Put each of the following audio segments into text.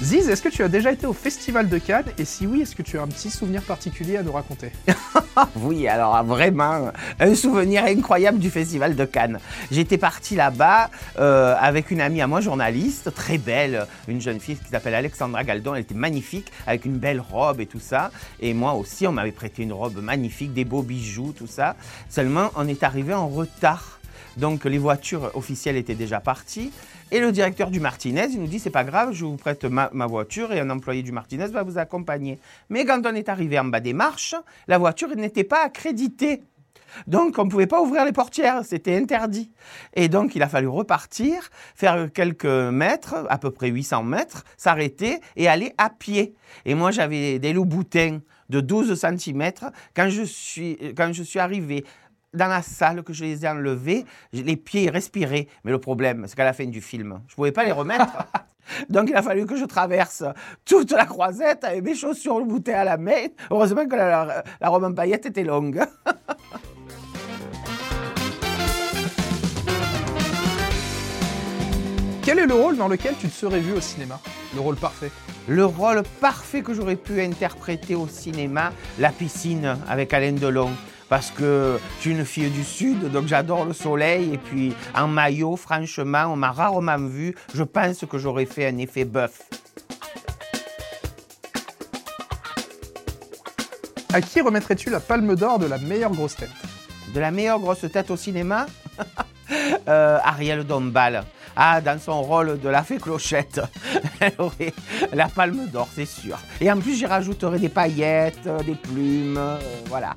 Louise, est-ce que tu as déjà été au Festival de Cannes Et si oui, est-ce que tu as un petit souvenir particulier à nous raconter Oui, alors vraiment, un souvenir incroyable du Festival de Cannes. J'étais parti là-bas euh, avec une amie à moi, journaliste, très belle, une jeune fille qui s'appelle Alexandra Galdon. Elle était magnifique, avec une belle robe et tout ça. Et moi aussi, on m'avait prêté une robe magnifique, des beaux bijoux, tout ça. Seulement, on est arrivé en retard. Donc les voitures officielles étaient déjà parties. Et le directeur du Martinez, il nous dit c'est pas grave, je vous prête ma, voiture et un employé du Martinez va vous accompagner. Mais quand on est arrivé en bas des marches, la voiture n'était pas accréditée. Donc on ne pouvait pas ouvrir les portières, c'était interdit. Et donc il a fallu repartir, faire quelques mètres, à peu près 800 mètres, s'arrêter et aller à pied. Et moi j'avais des loups boutins de 12 cm. Quand je suis, quand je suis arrivé dans la salle que je les ai enlevés, les pieds respiraient. Mais le problème, c'est qu'à la fin du film, je ne pouvais pas les remettre. Donc il a fallu que je traverse toute la croisette avec mes chaussures boutées à la main. Heureusement que la, la, la robe en paillettes était longue. Quel est le rôle dans lequel tu te serais vu au cinéma? Le rôle parfait Le rôle parfait que j'aurais pu interpréter au cinéma, la piscine avec Alain Delon parce que je suis une fille du Sud, donc j'adore le soleil. Et puis en maillot, franchement, on m'a rarement vu. Je pense que j'aurais fait un effet bœuf. À qui remettrais-tu la palme d'or de la meilleure grosse tête? De la meilleure grosse tête au cinéma? Euh, Ariel Dombal. Ah, dans son rôle de la fée clochette. Elle aurait la palme d'or, c'est sûr. Et en plus, j'y rajouterai des paillettes, des plumes, euh, voilà.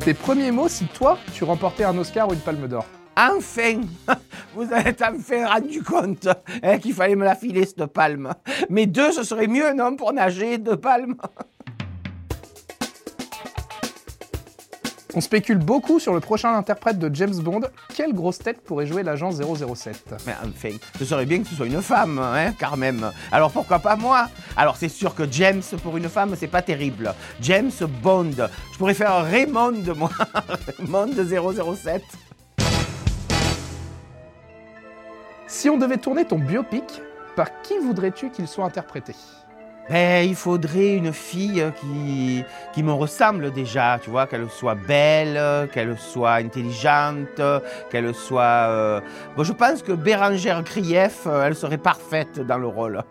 Tes premiers mots si toi, tu remportais un Oscar ou une palme d'or Enfin Vous êtes enfin rendu compte hein, qu'il fallait me la filer, cette palme. Mais deux, ce serait mieux, non, pour nager, deux palmes On spécule beaucoup sur le prochain interprète de James Bond. Quelle grosse tête pourrait jouer l'agent 007 Mais enfin, ce serait bien que ce soit une femme, hein, quand même. Alors pourquoi pas moi Alors c'est sûr que James, pour une femme, c'est pas terrible. James Bond. Je pourrais faire Raymond, moi. Raymond 007. Si on devait tourner ton biopic, par qui voudrais-tu qu'il soit interprété? Ben, il faudrait une fille qui, qui me ressemble déjà, tu vois, qu'elle soit belle, qu'elle soit intelligente, qu'elle soit... Euh... Bon, je pense que Bérangère Krief, elle serait parfaite dans le rôle.